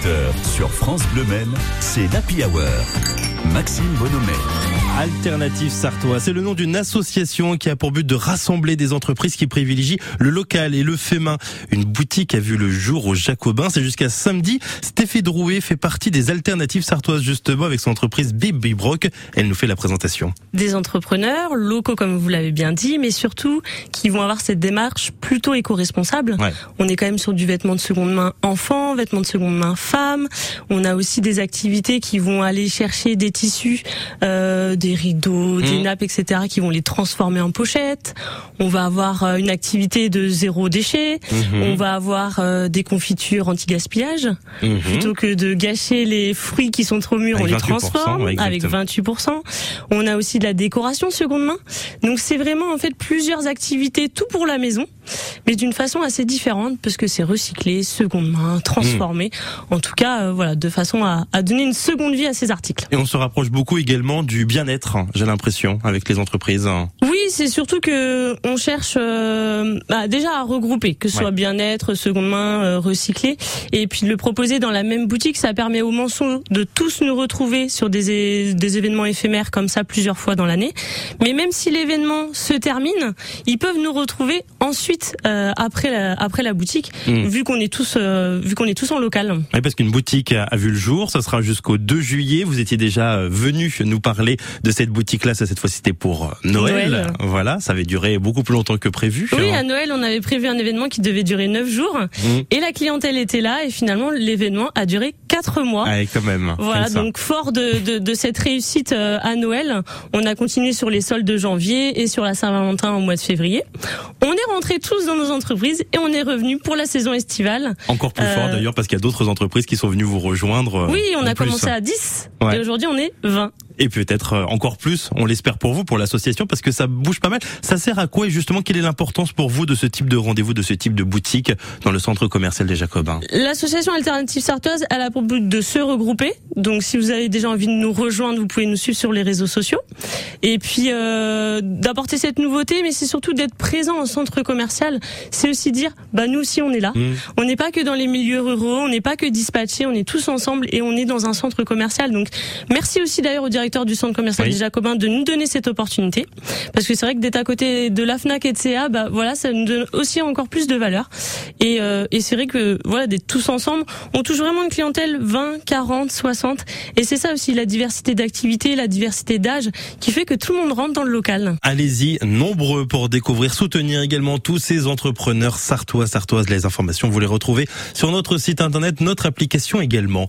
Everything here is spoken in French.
18h sur France Bleu Maine, c'est l'Happy Hour. Maxime Bonhomet. Alternative Sartois, c'est le nom d'une association qui a pour but de rassembler des entreprises qui privilégient le local et le fait main. Une boutique a vu le jour au Jacobin, c'est jusqu'à samedi. Stéphie Drouet fait partie des Alternatives Sartoises justement avec son entreprise Bib Brock. Elle nous fait la présentation. Des entrepreneurs locaux comme vous l'avez bien dit, mais surtout qui vont avoir cette démarche plutôt éco-responsable. Ouais. On est quand même sur du vêtement de seconde main enfant, vêtement de seconde main femme. On a aussi des activités qui vont aller chercher des tissus, euh, des rideaux, des Mhm. nappes, etc., qui vont les transformer en pochettes. On va avoir euh, une activité de zéro déchet. Mhm. On va avoir euh, des confitures anti-gaspillage. Mhm. Plutôt que de gâcher les fruits qui sont trop mûrs, Avec on les 28%, transforme ouais, avec exactement. 28%. On a aussi de la décoration seconde main. Donc c'est vraiment en fait plusieurs activités, tout pour la maison, mais d'une façon assez différente parce que c'est recyclé, seconde main, transformé. En tout cas, euh, voilà, de façon à, à donner une seconde vie à ces articles. Et on se rapproche beaucoup également du bien-être, j'ai l'impression, avec les entreprises. Oui, c'est surtout que on cherche euh, bah, déjà à regrouper, que ce Ouais. soit bien-être, seconde main, euh, recyclé, et puis de le proposer dans la même boutique, ça permet aux mensons de tous nous retrouver sur des, des événements éphémères comme ça plusieurs fois dans l'année. Mais même si l'événement se termine, ils peuvent nous retrouver ensuite euh, après la, après la boutique, Mm. vu qu'on est tous euh, vu qu'on est tous en local. Oui, parce qu'une boutique a vu le jour, ça sera jusqu'au 2 juillet. Vous étiez déjà euh, venu nous parler de cette boutique-là, ça cette fois c'était pour euh, Noël. Noël. Voilà, ça avait duré beaucoup plus longtemps que prévu. Oui, à Noël, on avait prévu un événement qui devait durer neuf jours, Mm. et la clientèle était là, et finalement l'événement a duré quatre mois. Ah, quand même. Voilà, donc fort de, de, de cette réussite euh, à Noël, on a continué sur les soldes de janvier et sur la Saint-Valentin au mois de février. On est rentrés tous dans nos entreprises et on est revenu pour la saison estivale. Encore plus Euh, fort d'ailleurs parce qu'il y a d'autres entreprises qui sont venues vous rejoindre. euh, Oui, on a plus. commencé à 10 Ouais. et aujourd'hui on est 20. Et peut-être euh, encore plus, on l'espère pour vous, pour l'association, parce que ça bouge pas mal. Ça sert à quoi et justement? Quelle est l'importance pour vous de ce type de rendez-vous, de ce type de boutique dans le centre commercial des Jacobins? L'association Alternative Sartoise, elle a pour but de se regrouper. Donc si vous avez déjà envie de nous rejoindre, vous pouvez nous suivre sur les réseaux sociaux. Et puis euh, d'apporter cette nouveauté, mais c'est surtout d'être présent en centre commercial. C'est aussi dire, bah nous aussi on est là. Mmh. On n'est pas que dans les milieux ruraux, on n'est pas que dispatchés, on est tous ensemble et on est dans un centre commercial. Donc merci aussi d'ailleurs au directeur du centre commercial Oui. des Jacobins de nous donner cette opportunité. Parce que c'est vrai que d'être à côté de la FNAC et de CA, bah voilà, ça nous donne aussi encore plus de valeur. Et, euh, et c'est vrai que voilà, d'être tous ensemble, on touche vraiment une clientèle 20, 40, 60. Et c'est ça aussi la diversité d'activités, la diversité d'âge qui fait que tout le monde rentre dans le local. Allez-y, nombreux pour découvrir, soutenir également tous ces entrepreneurs sartois, sartoises. Les informations, vous les retrouvez sur notre site internet, notre application également.